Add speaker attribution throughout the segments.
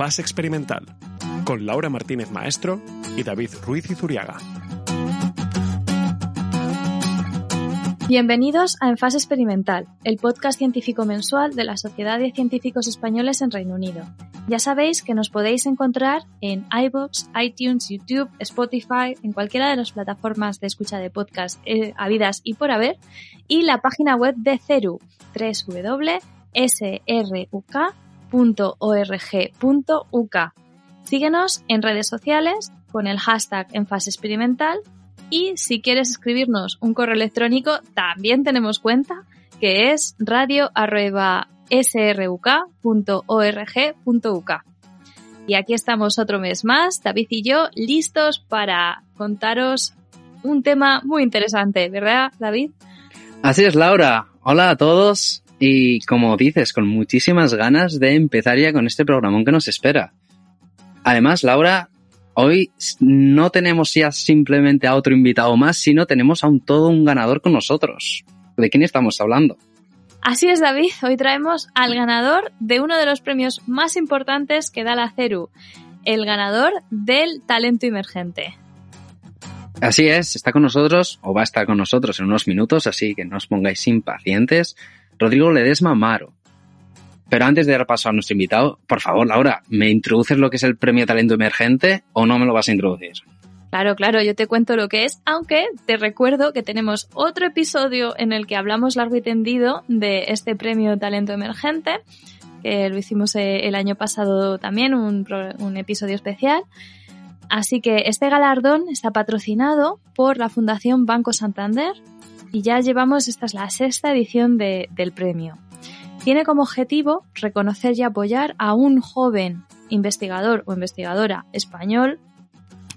Speaker 1: Fase Experimental, con Laura Martínez Maestro y David Ruiz Izuriaga.
Speaker 2: Bienvenidos a En Fase Experimental, el podcast científico mensual de la Sociedad de Científicos Españoles en Reino Unido. Ya sabéis que nos podéis encontrar en iBooks, iTunes, YouTube, Spotify, en cualquiera de las plataformas de escucha de podcast eh, habidas y por haber, y la página web de CERU, www.sruk.com .org.uk. Síguenos en redes sociales con el hashtag en fase experimental y si quieres escribirnos un correo electrónico también tenemos cuenta que es radio.sruk.org.uk. Y aquí estamos otro mes más, David y yo, listos para contaros un tema muy interesante, ¿verdad, David?
Speaker 3: Así es, Laura. Hola a todos y como dices, con muchísimas ganas de empezar ya con este programón que nos espera. Además, Laura, hoy no tenemos ya simplemente a otro invitado más, sino tenemos a un todo un ganador con nosotros. ¿De quién estamos hablando?
Speaker 2: Así es, David. Hoy traemos al ganador de uno de los premios más importantes que da la CERU, el ganador del talento emergente.
Speaker 3: Así es, está con nosotros o va a estar con nosotros en unos minutos, así que no os pongáis impacientes. Rodrigo Ledesma Amaro. Pero antes de dar paso a nuestro invitado, por favor, Laura, ¿me introduces lo que es el Premio Talento Emergente o no me lo vas a introducir?
Speaker 2: Claro, claro, yo te cuento lo que es, aunque te recuerdo que tenemos otro episodio en el que hablamos largo y tendido de este Premio Talento Emergente, que lo hicimos eh, el año pasado también, un episodio especial. Así que este galardón está patrocinado por la Fundación Banco Santander y ya llevamos, esta es la sexta edición del premio. Tiene como objetivo reconocer y apoyar a un joven investigador o investigadora español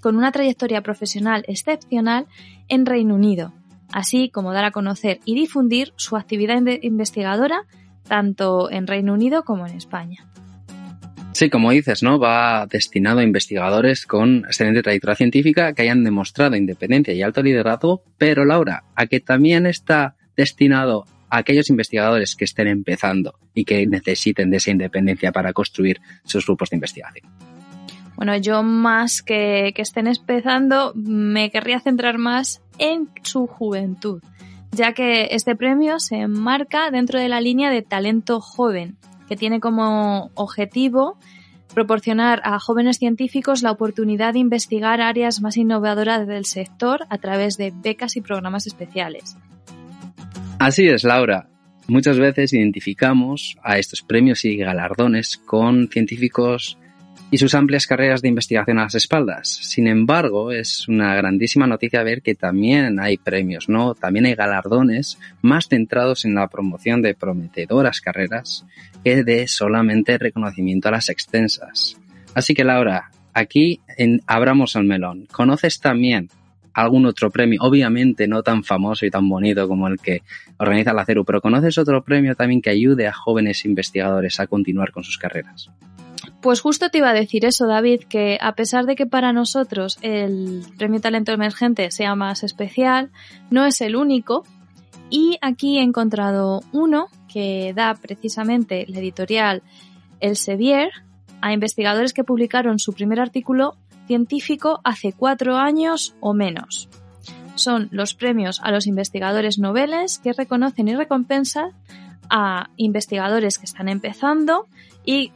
Speaker 2: con una trayectoria profesional excepcional en Reino Unido, así como dar a conocer y difundir su actividad investigadora tanto en Reino Unido como en España.
Speaker 3: Sí, como dices, ¿no? Va destinado a investigadores con excelente trayectoria científica que hayan demostrado independencia y alto liderazgo, pero Laura, a que también está destinado a aquellos investigadores que estén empezando y que necesiten de esa independencia para construir sus grupos de investigación.
Speaker 2: Bueno, yo más que, que estén empezando, me querría centrar más en su juventud, ya que este premio se enmarca dentro de la línea de talento joven que tiene como objetivo proporcionar a jóvenes científicos la oportunidad de investigar áreas más innovadoras del sector a través de becas y programas especiales.
Speaker 3: Así es, Laura. Muchas veces identificamos a estos premios y galardones con científicos y sus amplias carreras de investigación a las espaldas. Sin embargo, es una grandísima noticia ver que también hay premios, ¿no? También hay galardones más centrados en la promoción de prometedoras carreras que de solamente reconocimiento a las extensas. Así que Laura, aquí en abramos el melón. ¿Conoces también algún otro premio? Obviamente no tan famoso y tan bonito como el que organiza la CERU, pero ¿conoces otro premio también que ayude a jóvenes investigadores a continuar con sus carreras?
Speaker 2: Pues justo te iba a decir eso, David, que a pesar de que para nosotros el Premio Talento Emergente sea más especial, no es el único. Y aquí he encontrado uno que da precisamente la editorial El Sevier a investigadores que publicaron su primer artículo científico hace cuatro años o menos. Son los premios a los investigadores noveles que reconocen y recompensan a investigadores que están empezando y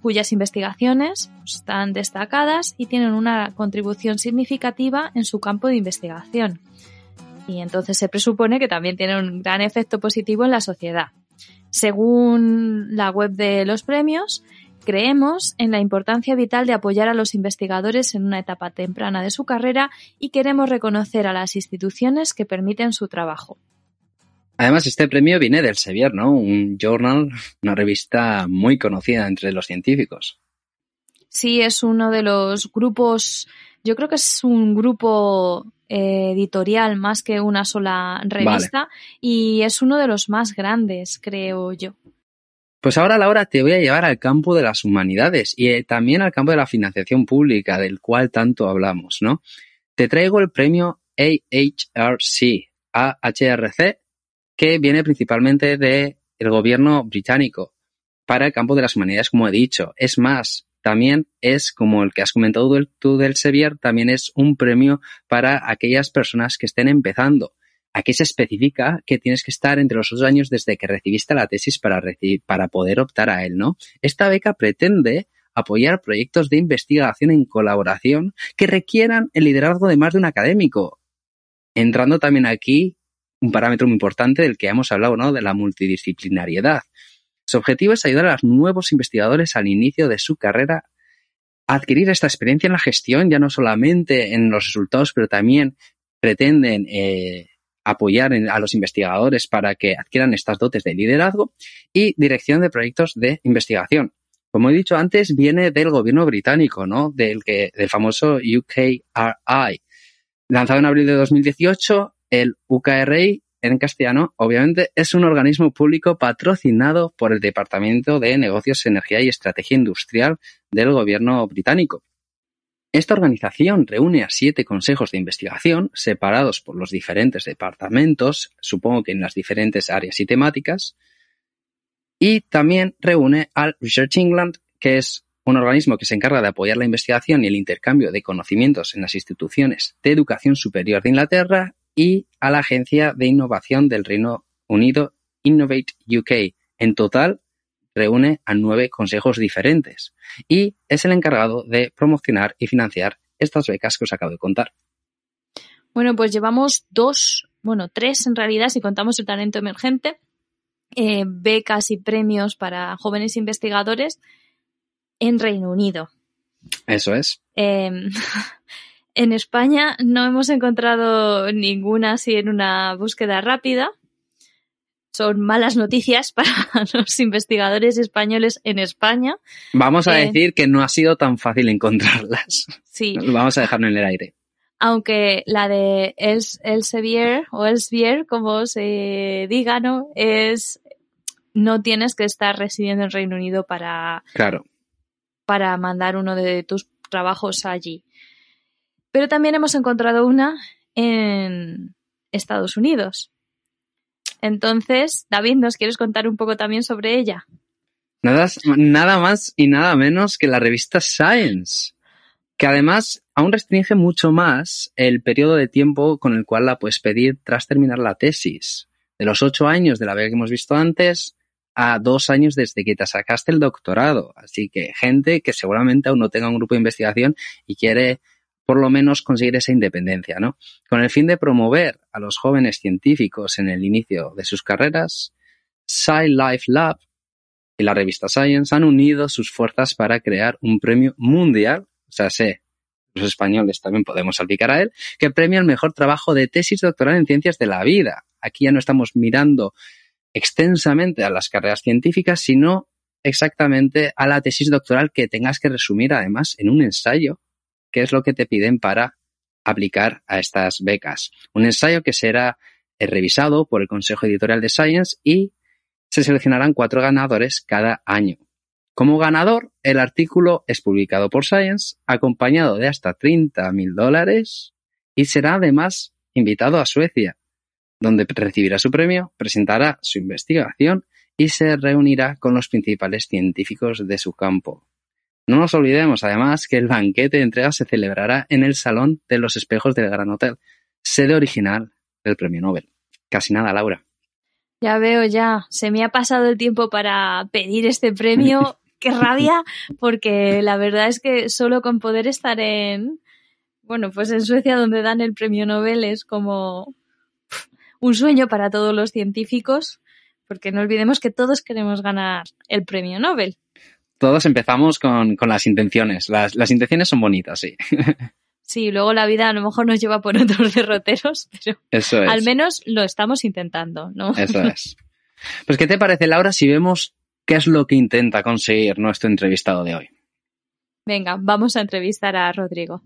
Speaker 2: cuyas investigaciones están destacadas y tienen una contribución significativa en su campo de investigación. Y entonces se presupone que también tienen un gran efecto positivo en la sociedad. Según la web de los premios, creemos en la importancia vital de apoyar a los investigadores en una etapa temprana de su carrera y queremos reconocer a las instituciones que permiten su trabajo.
Speaker 3: Además, este premio viene del Sevier, ¿no? Un journal, una revista muy conocida entre los científicos.
Speaker 2: Sí, es uno de los grupos, yo creo que es un grupo eh, editorial más que una sola revista y es uno de los más grandes, creo yo.
Speaker 3: Pues ahora, Laura, te voy a llevar al campo de las humanidades y eh, también al campo de la financiación pública, del cual tanto hablamos, ¿no? Te traigo el premio AHRC, AHRC, que viene principalmente del gobierno británico para el campo de las humanidades, como he dicho. Es más, también es, como el que has comentado tú del Sevier, también es un premio para aquellas personas que estén empezando. Aquí se especifica que tienes que estar entre los dos años desde que recibiste la tesis para, para poder optar a él, ¿no? Esta beca pretende apoyar proyectos de investigación en colaboración que requieran el liderazgo de más de un académico. Entrando también aquí un parámetro muy importante del que hemos hablado, ¿no? De la multidisciplinariedad. Su objetivo es ayudar a los nuevos investigadores al inicio de su carrera a adquirir esta experiencia en la gestión, ya no solamente en los resultados, pero también pretenden eh, apoyar a los investigadores para que adquieran estas dotes de liderazgo y dirección de proyectos de investigación. Como he dicho antes, viene del gobierno británico, ¿no? Del, que, del famoso UKRI. Lanzado en abril de 2018, el UKRI en castellano, obviamente, es un organismo público patrocinado por el Departamento de Negocios, Energía y Estrategia Industrial del gobierno británico. Esta organización reúne a siete consejos de investigación separados por los diferentes departamentos, supongo que en las diferentes áreas y temáticas, y también reúne al Research England, que es un organismo que se encarga de apoyar la investigación y el intercambio de conocimientos en las instituciones de educación superior de Inglaterra, y a la Agencia de Innovación del Reino Unido, Innovate UK. En total, reúne a nueve consejos diferentes y es el encargado de promocionar y financiar estas becas que os acabo de contar.
Speaker 2: Bueno, pues llevamos dos, bueno, tres en realidad, si contamos el talento emergente, eh, becas y premios para jóvenes investigadores en Reino Unido.
Speaker 3: Eso es.
Speaker 2: Em, en España no hemos encontrado ninguna así en una búsqueda rápida, son malas noticias para los investigadores españoles en España.
Speaker 3: Vamos a eh, decir que no ha sido tan fácil encontrarlas.
Speaker 2: Sí.
Speaker 3: Vamos a dejarlo en el aire.
Speaker 2: Aunque la de Elsevier o Elsevier, como se diga, ¿no? Es, no tienes que estar residiendo en Reino Unido para,
Speaker 3: claro.
Speaker 2: para mandar uno de tus trabajos allí. Pero también hemos encontrado una en Estados Unidos. Entonces, David, ¿nos quieres contar un poco también sobre ella?
Speaker 3: Nada, más y nada menos que la revista Science, que además aún restringe mucho más el periodo de tiempo con el cual la puedes pedir tras terminar la tesis. De los ocho años de la beca que hemos visto antes a dos años desde que te sacaste el doctorado. Así que gente que seguramente aún no tenga un grupo de investigación y quiere por lo menos conseguir esa independencia, ¿no? Con el fin de promover a los jóvenes científicos en el inicio de sus carreras, SciLife Lab y la revista Science han unido sus fuerzas para crear un premio mundial, o sea, sé, los españoles también podemos aplicar a él, que premia el mejor trabajo de tesis doctoral en ciencias de la vida. Aquí ya no estamos mirando extensamente a las carreras científicas, sino exactamente a la tesis doctoral que tengas que resumir además en un ensayo qué es lo que te piden para aplicar a estas becas. Un ensayo que será eh, revisado por el Consejo Editorial de Science y se seleccionarán cuatro ganadores cada año. Como ganador, el artículo es publicado por Science, acompañado de hasta 30 mil dólares y será además invitado a Suecia, donde recibirá su premio, presentará su investigación y se reunirá con los principales científicos de su campo. No nos olvidemos, además, que el banquete de entrega se celebrará en el Salón de los Espejos del Gran Hotel, sede original del Premio Nobel. Casi nada, Laura.
Speaker 2: Ya veo, ya. Se me ha pasado el tiempo para pedir este premio. ¡Qué rabia! Porque la verdad es que solo con poder estar en, bueno, pues en Suecia donde dan el premio Nobel es como un sueño para todos los científicos, porque no olvidemos que todos queremos ganar el premio Nobel
Speaker 3: todos empezamos con, las intenciones. Las, intenciones son bonitas, sí.
Speaker 2: Sí, luego la vida a lo mejor nos lleva por otros derroteros, pero
Speaker 3: Eso es.
Speaker 2: al menos lo estamos intentando, ¿no?
Speaker 3: Eso es. Pues, ¿qué te parece, Laura, si vemos qué es lo que intenta conseguir nuestro entrevistado de hoy?
Speaker 2: Venga, vamos a entrevistar a Rodrigo.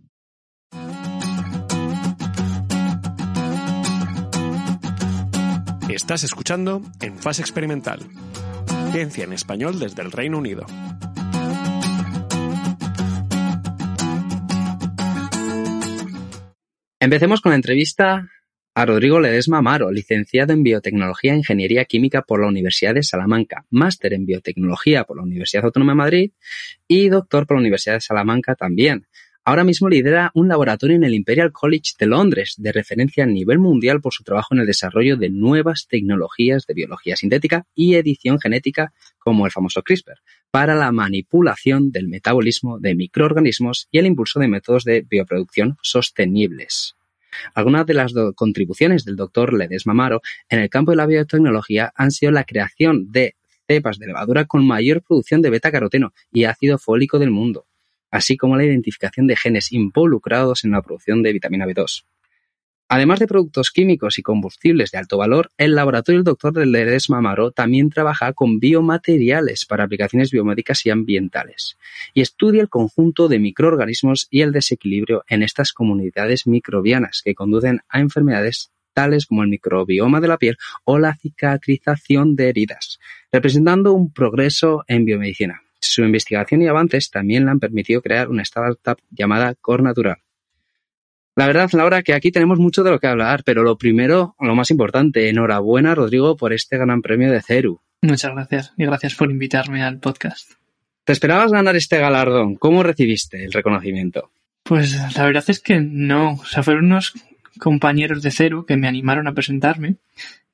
Speaker 1: Estás escuchando En Fase Experimental. Ciencia en español desde el Reino Unido.
Speaker 3: Empecemos con la entrevista a Rodrigo Ledesma Amaro, licenciado en Biotecnología e Ingeniería Química por la Universidad de Salamanca, máster en Biotecnología por la Universidad Autónoma de Madrid y doctor por la Universidad de Salamanca también. Ahora mismo lidera un laboratorio en el Imperial College de Londres, de referencia a nivel mundial por su trabajo en el desarrollo de nuevas tecnologías de biología sintética y edición genética, como el famoso CRISPR, para la manipulación del metabolismo de microorganismos y el impulso de métodos de bioproducción sostenibles. Algunas de las contribuciones del doctor Ledesma Amaro en el campo de la biotecnología han sido la creación de cepas de levadura con mayor producción de beta-caroteno y ácido fólico del mundo, así como la identificación de genes involucrados en la producción de vitamina B2. Además de productos químicos y combustibles de alto valor, el laboratorio del Dr. Ledesma Amaro también trabaja con biomateriales para aplicaciones biomédicas y ambientales y estudia el conjunto de microorganismos y el desequilibrio en estas comunidades microbianas que conducen a enfermedades tales como el microbioma de la piel o la cicatrización de heridas, representando un progreso en biomedicina. Su investigación y avances también le han permitido crear una startup llamada Core Natural. La verdad, Laura, que aquí tenemos mucho de lo que hablar, pero lo primero, lo más importante, enhorabuena, Rodrigo, por este gran premio de CERU.
Speaker 4: Muchas gracias y gracias por invitarme al podcast.
Speaker 3: ¿Te esperabas ganar este galardón? ¿Cómo recibiste el reconocimiento?
Speaker 4: Pues la verdad es que no. O sea, fueron unos compañeros de CERU que me animaron a presentarme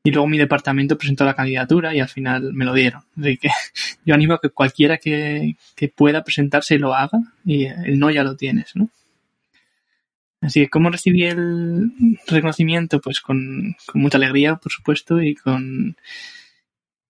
Speaker 4: y luego mi departamento presentó la candidatura y al final me lo dieron. Así que yo animo a que cualquiera que, que pueda presentarse lo haga y el no ya lo tienes, ¿no? Así que, ¿cómo recibí el reconocimiento? Pues con, con, mucha alegría, por supuesto, y con,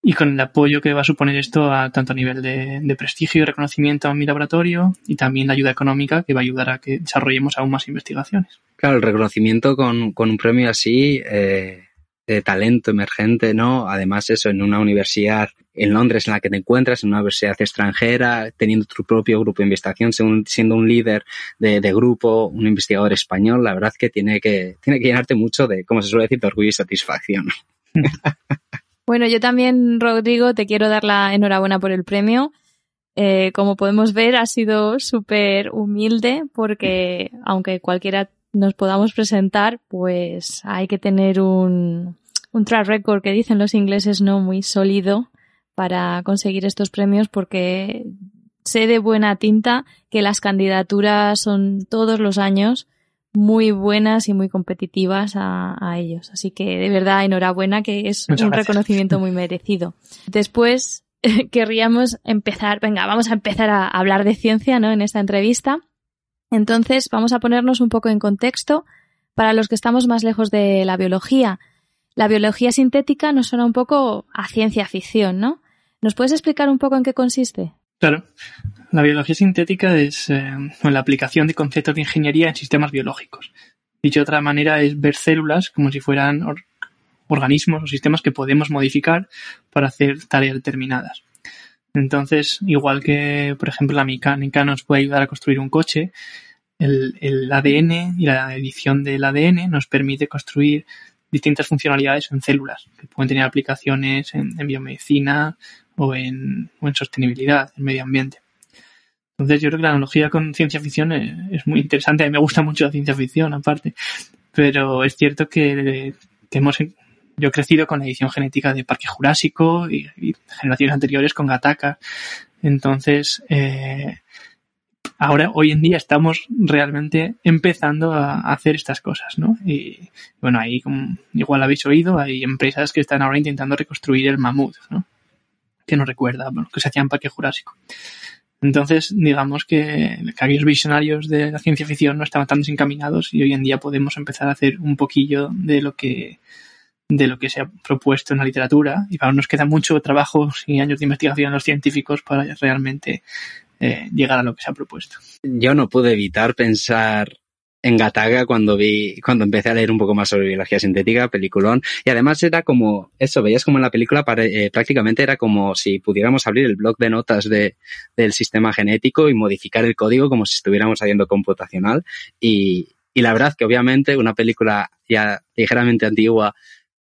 Speaker 4: y con el apoyo que va a suponer esto a, tanto a nivel de, prestigio y reconocimiento a mi laboratorio y también la ayuda económica que va a ayudar a que desarrollemos aún más investigaciones.
Speaker 3: Claro, el reconocimiento con, con un premio así eh, de talento emergente, ¿no? Además, eso, en una universidad en Londres en la que te encuentras, en una universidad extranjera, teniendo tu propio grupo de investigación, siendo un líder de, de grupo, un investigador español, la verdad que tiene que, tiene que llenarte mucho de, como se suele decir, de orgullo y satisfacción.
Speaker 2: Bueno, yo también, Rodrigo, te quiero dar la enhorabuena por el premio. Eh, como podemos ver, ha sido súper humilde porque aunque cualquiera nos podamos presentar, pues hay que tener un, un track record que dicen los ingleses no muy sólido para conseguir estos premios porque sé de buena tinta que las candidaturas son todos los años muy buenas y muy competitivas a, a ellos. Así que de verdad enhorabuena que es
Speaker 4: Muchas
Speaker 2: un
Speaker 4: gracias.
Speaker 2: reconocimiento muy merecido. Después querríamos empezar, venga, vamos a empezar a hablar de ciencia, ¿no? En esta entrevista. Entonces vamos a ponernos un poco en contexto para los que estamos más lejos de la biología. La biología sintética nos suena un poco a ciencia ficción, ¿no? ¿Nos puedes explicar un poco en qué consiste?
Speaker 4: Claro. La biología sintética es eh, la aplicación de conceptos de ingeniería en sistemas biológicos. Dicho de otra manera, es ver células como si fueran or organismos o sistemas que podemos modificar para hacer tareas determinadas. Entonces, igual que, por ejemplo, la mecánica nos puede ayudar a construir un coche, el, el ADN y la edición del ADN nos permite construir distintas funcionalidades en células que pueden tener aplicaciones en, en biomedicina o en, sostenibilidad, en medio ambiente. Entonces yo creo que la analogía con ciencia ficción es, es, muy interesante. A mí me gusta mucho la ciencia ficción aparte, pero es cierto que, que hemos, yo he crecido con la edición genética de Parque Jurásico y, generaciones anteriores con Gataka. Entonces, eh, ahora, hoy en día, estamos realmente empezando a, hacer estas cosas, ¿no? Y bueno, ahí, como igual habéis oído, hay empresas que están ahora intentando reconstruir el mamut, ¿no? Que nos recuerda, bueno, que se hacía en Parque Jurásico. Entonces, digamos que, que aquellos visionarios de la ciencia ficción no estaban tan desencaminados y hoy en día podemos empezar a hacer un poquillo de lo que de lo que se ha propuesto en la literatura y aún nos queda mucho trabajo y años de investigación en los científicos para realmente eh, llegar a lo que se ha propuesto.
Speaker 3: Yo no pude evitar pensar en Gataga cuando vi, cuando empecé a leer un poco más sobre biología sintética, peliculón. Y además era como, eso, veías como en la película eh, prácticamente era como si pudiéramos abrir el blog de notas de, del sistema genético y modificar el código como si estuviéramos haciendo computacional. Y, y la verdad que obviamente una película ya ligeramente antigua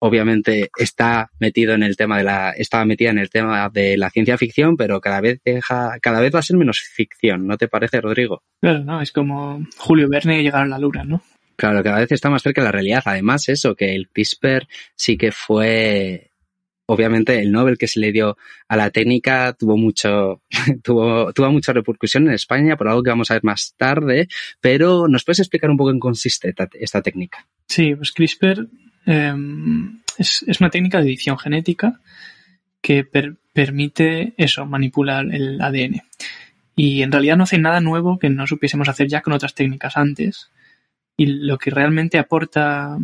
Speaker 3: obviamente está metido en el tema de la, estaba metida en el tema de la ciencia ficción, pero cada vez deja, cada vez va a ser menos ficción, ¿no te parece, Rodrigo?
Speaker 4: Claro, no, es como Julio Verne llegar a la luna, ¿no?
Speaker 3: Claro, cada vez está más cerca de la realidad. Además, eso, que el CRISPR sí que fue, obviamente, el Nobel que se le dio a la técnica tuvo mucho, tuvo, tuvo mucha repercusión en España por algo que vamos a ver más tarde, pero ¿nos puedes explicar un poco en consiste esta, esta técnica?
Speaker 4: Sí, pues CRISPR eh, es, una técnica de edición genética que per, permite eso, manipular el ADN. Y en realidad no hace nada nuevo que no supiésemos hacer ya con otras técnicas antes. Y lo que realmente aporta,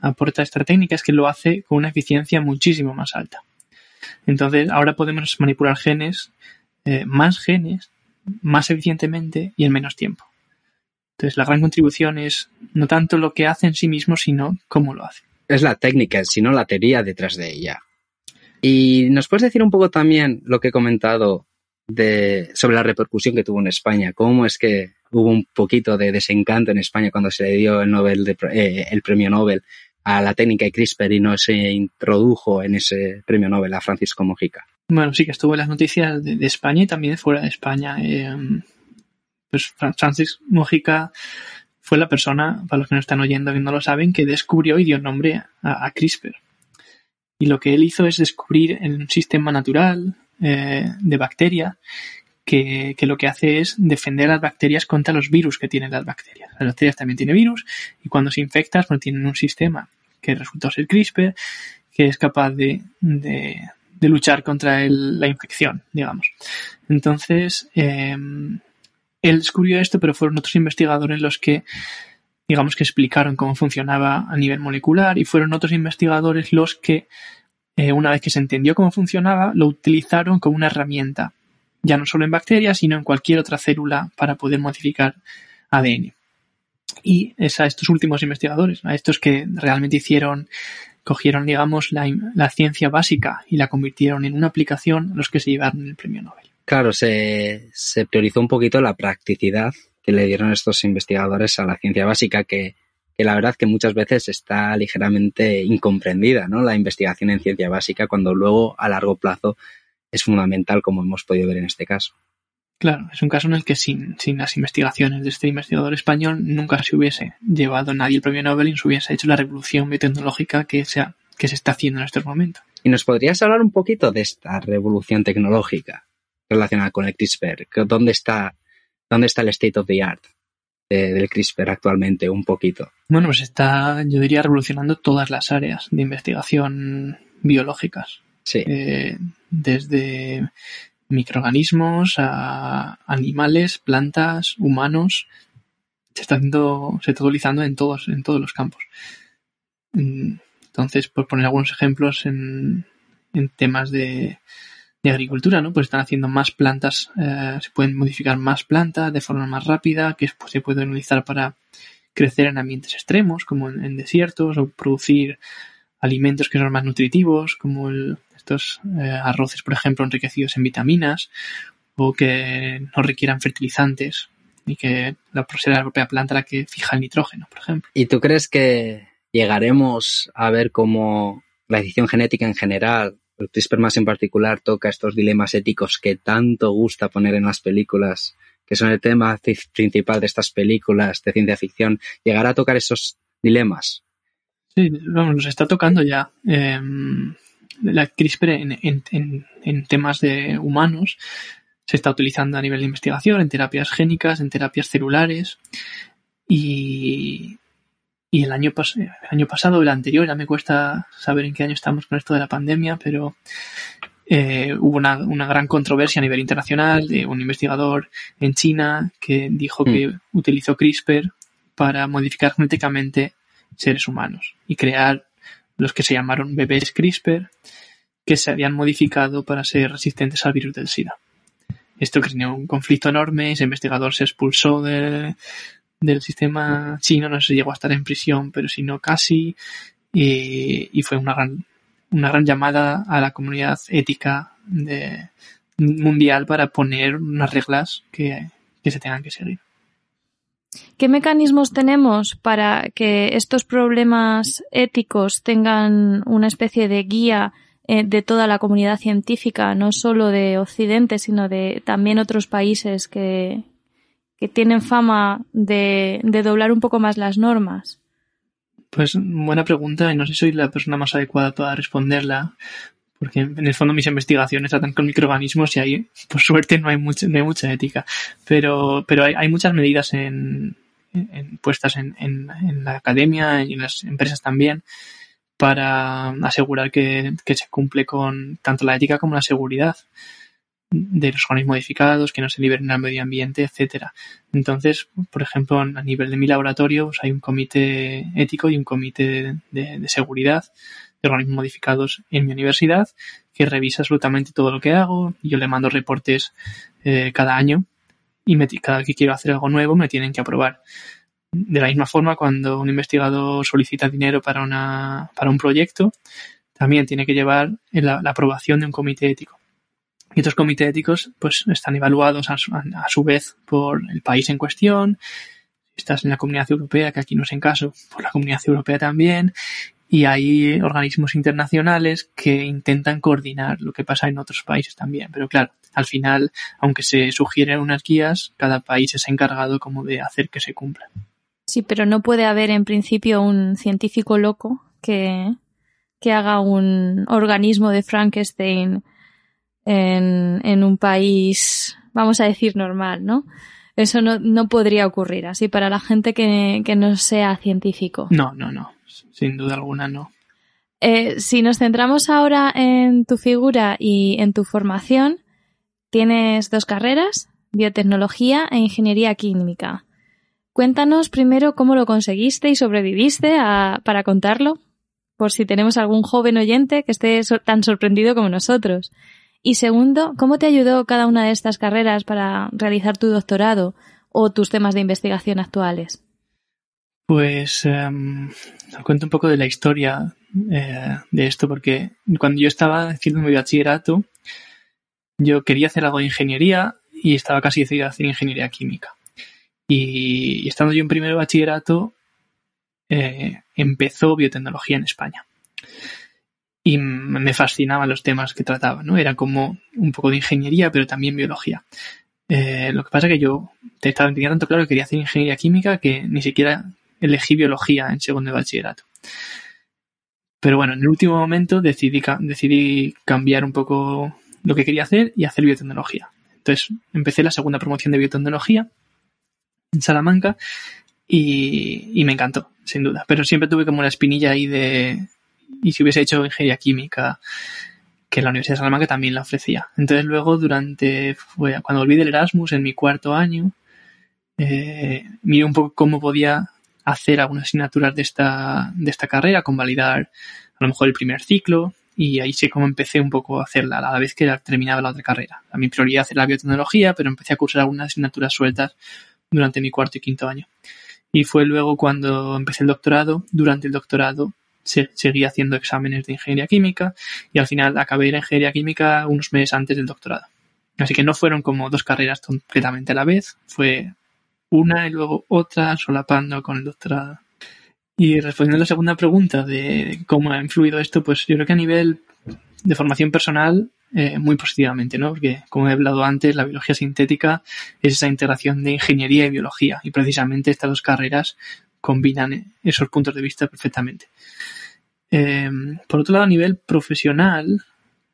Speaker 4: aporta esta técnica es que lo hace con una eficiencia muchísimo más alta. Entonces, ahora podemos manipular genes, eh, más genes, más eficientemente y en menos tiempo. Entonces, la gran contribución es no tanto lo que hace en sí mismo, sino cómo lo hace
Speaker 3: es la técnica, sino la teoría detrás de ella. Y nos puedes decir un poco también lo que he comentado de, sobre la repercusión que tuvo en España, cómo es que hubo un poquito de desencanto en España cuando se le dio el, Nobel de, eh, el premio Nobel a la técnica de CRISPR y no se introdujo en ese premio Nobel a Francisco Mojica.
Speaker 4: Bueno, sí que estuvo en las noticias de, España y también fuera de España. Eh, pues Francisco Mojica fue la persona, para los que no están oyendo y no lo saben, que descubrió y dio nombre a, CRISPR. Y lo que él hizo es descubrir un sistema natural eh, de bacterias que, que, lo que hace es defender a las bacterias contra los virus que tienen las bacterias. Las bacterias también tienen virus y cuando se infectan pues tienen un sistema que resultó ser CRISPR que es capaz de, de, de luchar contra la infección, digamos. Entonces, eh, él descubrió esto, pero fueron otros investigadores los que, digamos, que explicaron cómo funcionaba a nivel molecular y fueron otros investigadores los que, eh, una vez que se entendió cómo funcionaba, lo utilizaron como una herramienta, ya no solo en bacterias, sino en cualquier otra célula para poder modificar ADN. Y es a estos últimos investigadores, a estos que realmente hicieron, cogieron, digamos, la, la ciencia básica y la convirtieron en una aplicación, los que se llevaron el premio Nobel.
Speaker 3: Claro, se, se priorizó un poquito la practicidad que le dieron estos investigadores a la ciencia básica, que, que la verdad que muchas veces está ligeramente incomprendida, ¿no? La investigación en ciencia básica, cuando luego a largo plazo es fundamental, como hemos podido ver en este caso.
Speaker 4: Claro, es un caso en el que sin, sin las investigaciones de este investigador español nunca se hubiese llevado nadie el premio Nobel y se hubiese hecho la revolución biotecnológica que se, ha, que se está haciendo en estos momentos.
Speaker 3: ¿Y nos podrías hablar un poquito de esta revolución tecnológica? Relacionada con el CRISPR. ¿Dónde está, dónde está el state of the art de, del CRISPR actualmente? Un poquito.
Speaker 4: Bueno, pues está, yo diría, revolucionando todas las áreas de investigación biológicas.
Speaker 3: Sí.
Speaker 4: Eh, desde microorganismos a animales, plantas, humanos. Se está haciendo, se está utilizando en todos, en todos los campos. Entonces, por poner algunos ejemplos en, en temas de, de agricultura, ¿no? Pues están haciendo más plantas, eh, se pueden modificar más plantas de forma más rápida, que pues, se pueden utilizar para crecer en ambientes extremos, como en, desiertos, o producir alimentos que son más nutritivos, como estos eh, arroces, por ejemplo, enriquecidos en vitaminas, o que no requieran fertilizantes, y que la, la propia planta la que fija el nitrógeno, por ejemplo.
Speaker 3: ¿Y tú crees que llegaremos a ver cómo la edición genética en general CRISPR más en particular toca estos dilemas éticos que tanto gusta poner en las películas, que son el tema principal de estas películas de ciencia ficción, llegar a tocar esos dilemas.
Speaker 4: Sí, vamos, nos está tocando ya. Eh, la CRISPR en, en, temas de humanos se está utilizando a nivel de investigación, en terapias génicas, en terapias celulares. Y, y el año, pas el año pasado, el anterior, ya me cuesta saber en qué año estamos con esto de la pandemia, pero eh, hubo una, una, gran controversia a nivel internacional de un investigador en China que dijo mm. que utilizó CRISPR para modificar genéticamente seres humanos y crear los que se llamaron bebés CRISPR que se habían modificado para ser resistentes al virus del SIDA. Esto creó un conflicto enorme, ese investigador se expulsó de, del sistema chino, no si llegó a estar en prisión, pero si no casi, y, fue una gran, una gran llamada a la comunidad ética mundial para poner unas reglas que, que se tengan que seguir.
Speaker 2: ¿Qué mecanismos tenemos para que estos problemas éticos tengan una especie de guía eh, de toda la comunidad científica, no solo de Occidente, sino de también otros países que, que tienen fama de, de doblar un poco más las normas?
Speaker 4: Pues buena pregunta y no sé si soy la persona más adecuada para responderla, porque en el fondo mis investigaciones tratan con microorganismos y ahí, por suerte, no hay, mucha, no hay mucha ética. Pero, pero hay, hay muchas medidas en, puestas en, en, en, la academia y en las empresas también para asegurar que, se cumple con tanto la ética como la seguridad de los organismos modificados, que no se liberen al medio ambiente, etcétera. Entonces, por ejemplo, a nivel de mi laboratorio pues hay un comité ético y un comité de, seguridad de organismos modificados en mi universidad que revisa absolutamente todo lo que hago. Yo le mando reportes eh, cada año y cada vez que quiero hacer algo nuevo me tienen que aprobar. De la misma forma, cuando un investigador solicita dinero para, una, para un proyecto, también tiene que llevar la, aprobación de un comité ético. Y estos comités éticos pues, están evaluados a su, vez por el país en cuestión, si estás en la comunidad europea, que aquí no es en caso, por la comunidad europea también, y hay organismos internacionales que intentan coordinar lo que pasa en otros países también. Pero claro, al final, aunque se sugieren unas guías, cada país es encargado como de hacer que se cumplan.
Speaker 2: Sí, pero no puede haber en principio un científico loco que, que haga un organismo de Frankenstein en, en un país, vamos a decir, normal, ¿no? Eso no, no podría ocurrir así para la gente que, que no sea científico.
Speaker 4: No, no, no. Sin duda alguna no.
Speaker 2: Eh, si nos centramos ahora en tu figura y en tu formación, tienes dos carreras, biotecnología e ingeniería química. Cuéntanos primero cómo lo conseguiste y sobreviviste para contarlo, por si tenemos algún joven oyente que esté tan sorprendido como nosotros. Y segundo, ¿cómo te ayudó cada una de estas carreras para realizar tu doctorado o tus temas de investigación actuales?
Speaker 4: Pues um, cuento un poco de la historia eh, de esto, porque cuando yo estaba haciendo mi bachillerato, yo quería hacer algo de ingeniería y estaba casi decidido a hacer ingeniería química. Y, estando yo en primer bachillerato, eh, empezó biotecnología en España. Y me fascinaban los temas que trataba, ¿no? Era como un poco de ingeniería, pero también biología. Eh, lo que pasa es que yo tenía tanto claro que quería hacer ingeniería química que ni siquiera elegí biología en segundo de bachillerato. Pero bueno, en el último momento decidí, decidí cambiar un poco lo que quería hacer y hacer biotecnología. Entonces empecé la segunda promoción de biotecnología en Salamanca y, me encantó, sin duda. Pero siempre tuve como una espinilla ahí de, y si hubiese hecho ingeniería química, que la Universidad de Salamanca también la ofrecía. Entonces luego durante, cuando volví del Erasmus en mi cuarto año, eh, miré un poco cómo podía hacer algunas asignaturas de esta, de esta carrera, convalidar a lo mejor el primer ciclo, y ahí sí como empecé un poco a hacerla a la vez que terminaba la otra carrera. A mi prioridad era la biotecnología, pero empecé a cursar algunas asignaturas sueltas durante mi cuarto y quinto año. Y fue luego cuando empecé el doctorado, durante el doctorado seguí haciendo exámenes de ingeniería química y al final acabé la ingeniería química unos meses antes del doctorado. Así que no fueron como dos carreras completamente a la vez, fue una y luego otra solapando con el doctorado. Y respondiendo a la segunda pregunta de cómo ha influido esto, pues yo creo que a nivel de formación personal eh, muy positivamente, ¿no? Porque, como he hablado antes, la biología sintética es esa integración de ingeniería y biología, y precisamente estas dos carreras combinan esos puntos de vista perfectamente. Eh, por otro lado, a nivel profesional,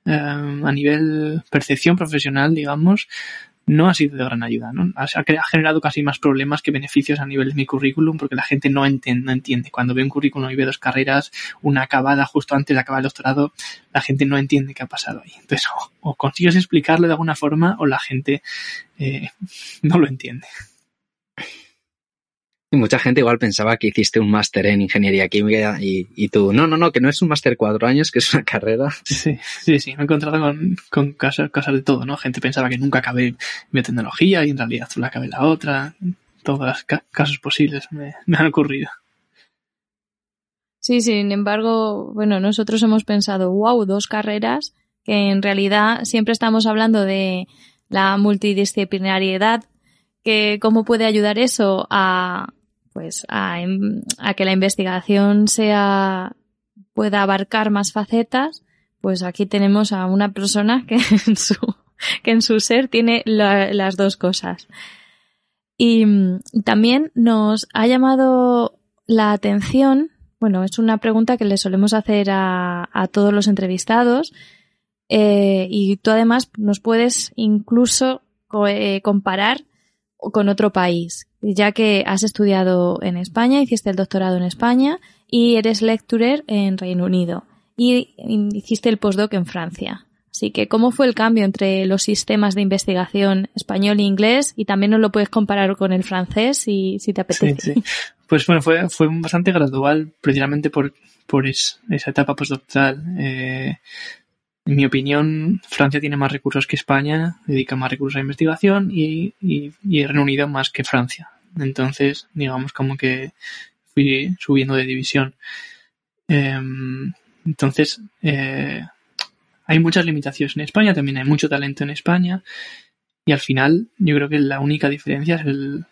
Speaker 4: eh, a nivel percepción profesional, digamos, no ha sido de gran ayuda. ¿no? Ha, generado casi más problemas que beneficios a nivel de mi currículum porque la gente no entiende, no entiende. Cuando ve un currículum y ve dos carreras, una acabada justo antes de acabar el doctorado, la gente no entiende qué ha pasado ahí. Entonces, o, consigues explicarlo de alguna forma o la gente eh, no lo entiende.
Speaker 3: Y mucha gente igual pensaba que hiciste un máster en ingeniería química y, tú, no, no, no, que no es un máster cuatro años, que es una carrera.
Speaker 4: Sí, sí, sí, me he encontrado con, con casos, de todo, ¿no? Gente pensaba que nunca acabé biotecnología y en realidad solo acabé la otra. todos los casos posibles me, me han ocurrido.
Speaker 2: Sí, sin embargo, bueno, nosotros hemos pensado, wow, dos carreras, que en realidad siempre estamos hablando de la multidisciplinariedad, que cómo puede ayudar eso a, pues, a, a que la investigación sea, pueda abarcar más facetas, pues aquí tenemos a una persona que en su, que en su ser tiene las dos cosas. Y también nos ha llamado la atención bueno, es una pregunta que le solemos hacer a, todos los entrevistados eh, y tú además nos puedes incluso eh, comparar con otro país, ya que has estudiado en España, hiciste el doctorado en España y eres lecturer en Reino Unido y hiciste el postdoc en Francia. Así que, ¿cómo fue el cambio entre los sistemas de investigación español e inglés? Y también nos lo puedes comparar con el francés si, si te apetece.
Speaker 4: Sí, sí. Pues bueno, fue, fue bastante gradual, precisamente por, por esa etapa postdoctoral. Eh, en mi opinión, Francia tiene más recursos que España, dedica más recursos a investigación y, y, y Reino Unido más que Francia. Entonces, digamos como que fui subiendo de división. Eh, entonces, eh, hay muchas limitaciones en España, también hay mucho talento en España y al final yo creo que la única diferencia es el,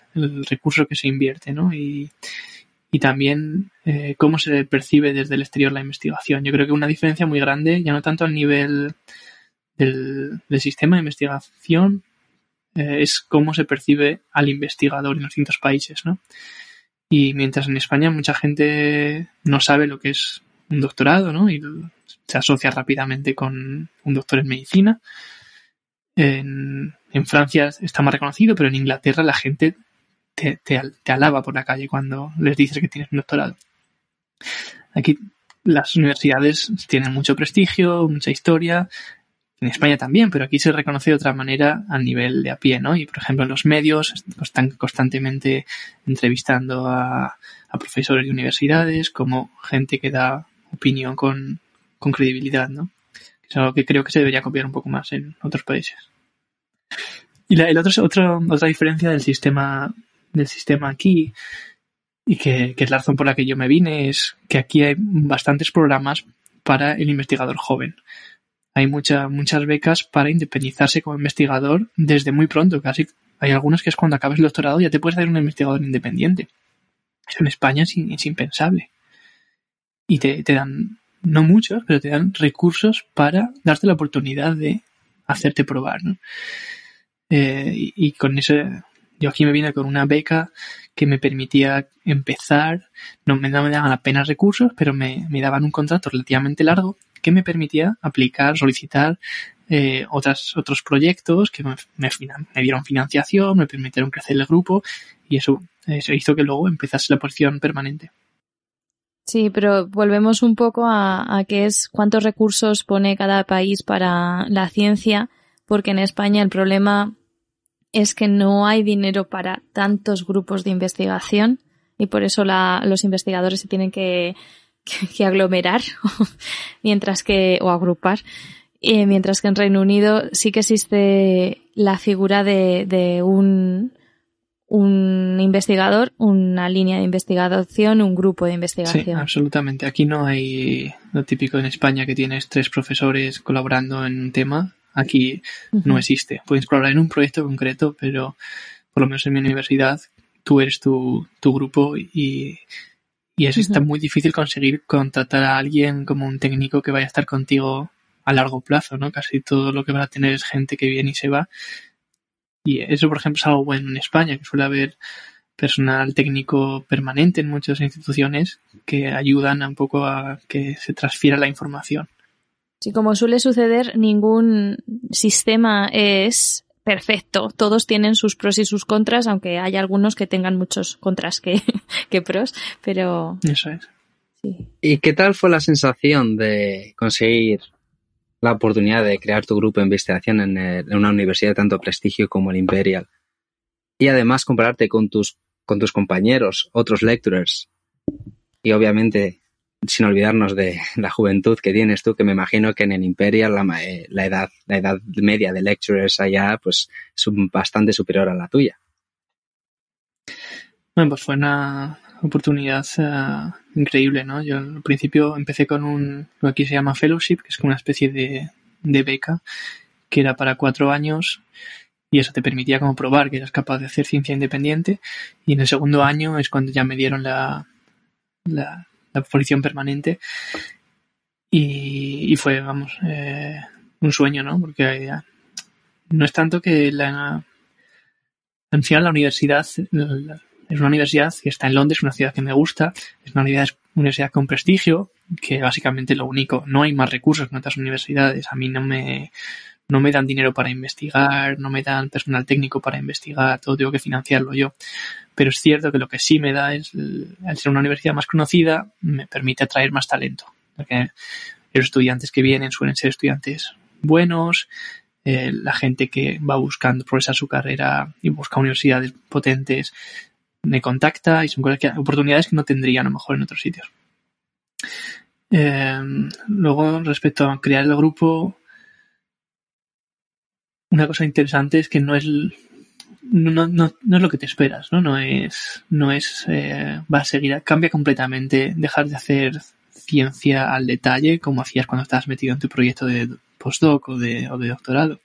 Speaker 4: recurso que se invierte, ¿no? Y, también eh, cómo se percibe desde el exterior la investigación. Yo creo que una diferencia muy grande, ya no tanto al nivel del, sistema de investigación, eh, es cómo se percibe al investigador en los distintos países, ¿no? Y mientras en España mucha gente no sabe lo que es un doctorado, ¿no? Y se asocia rápidamente con un doctor en medicina. En, Francia está más reconocido, pero en Inglaterra la gente te, te, alaba por la calle cuando les dices que tienes un doctorado. Aquí las universidades tienen mucho prestigio, mucha historia. En España también, pero aquí se reconoce de otra manera a nivel de a pie, ¿no? Y por ejemplo, los medios están constantemente entrevistando a, a profesores de universidades, como gente que da opinión con, con credibilidad, ¿no? Es algo que creo que se debería copiar un poco más en otros países. Y la el otro, otro, otra diferencia del sistema, del sistema aquí, y que, que, es la razón por la que yo me vine, es que aquí hay bastantes programas para el investigador joven. Hay mucha, muchas becas para independizarse como investigador desde muy pronto, casi. Hay algunas que es cuando acabas el doctorado ya te puedes hacer un investigador independiente. Eso en España es, es impensable. Y te, te dan no muchos, pero te dan recursos para darte la oportunidad de hacerte probar, ¿no? Eh, y, con ese, yo aquí me vine con una beca que me permitía empezar, no me, daban apenas recursos, pero me, daban un contrato relativamente largo que me permitía aplicar, solicitar eh, otras, otros proyectos que me, me, dieron financiación, me permitieron crecer el grupo y eso, eso hizo que luego empezase la posición permanente.
Speaker 2: Sí, pero volvemos un poco a, a qué es cuántos recursos pone cada país para la ciencia, porque en España el problema es que no hay dinero para tantos grupos de investigación y por eso la, los investigadores se tienen que, que, aglomerar, mientras que, o agrupar, eh, mientras que en Reino Unido sí que existe la figura de, de un, un investigador, una línea de investigación, un grupo de investigación. Sí,
Speaker 4: absolutamente. Aquí no hay lo típico en España que tienes tres profesores colaborando en un tema. Aquí no existe. Puedes colaborar en un proyecto concreto, pero por lo menos en mi universidad tú eres tu, tu grupo y, y es está muy difícil conseguir contratar a alguien como un técnico que vaya a estar contigo a largo plazo, ¿no? Casi todo lo que van a tener es gente que viene y se va y eso, por ejemplo, es algo bueno en España, que suele haber personal técnico permanente en muchas instituciones que ayudan un poco a que se transfiera la información.
Speaker 2: Sí, como suele suceder, ningún sistema es perfecto. Todos tienen sus pros y sus contras, aunque hay algunos que tengan muchos contras que, que pros, pero...
Speaker 4: Eso es.
Speaker 3: Sí. ¿Y qué tal fue la sensación de conseguir la oportunidad de crear tu grupo de investigación en, una universidad de tanto prestigio como el Imperial. Y además compararte con tus, con tus compañeros, otros lecturers. Y obviamente, sin olvidarnos de la juventud que tienes tú, que me imagino que en el Imperial la, eh, la edad, la edad media de lecturers allá pues es bastante superior a la tuya.
Speaker 4: Bueno, pues fue una oportunidad eh, increíble, ¿no? Yo al principio empecé con un, lo que aquí se llama fellowship, que es como una especie de, beca, que era para cuatro años y eso te permitía como probar que eras capaz de hacer ciencia independiente y en el segundo año es cuando ya me dieron la, la permanente y, fue, vamos, eh, un sueño, ¿no? Porque no es tanto que la, al final la universidad es una universidad que está en Londres, una ciudad que me gusta, es una universidad, universidad con prestigio, que básicamente lo único, no hay más recursos en otras universidades. A mí no me, no me dan dinero para investigar, no me dan personal técnico para investigar, todo tengo que financiarlo yo. Pero es cierto que lo que sí me da es, al ser una universidad más conocida, me permite atraer más talento. Porque los estudiantes que vienen suelen ser estudiantes buenos, eh, la gente que va buscando progresar su carrera y busca universidades potentes me contacta y son oportunidades que no tendría a lo mejor en otros sitios. Eh, luego, respecto a crear el grupo, una cosa interesante es que no es no, no, no es lo que te esperas, ¿no? No es, no es, eh, va a seguir, cambia completamente, dejar de hacer ciencia al detalle como hacías cuando estabas metido en tu proyecto de postdoc o de, o de doctorado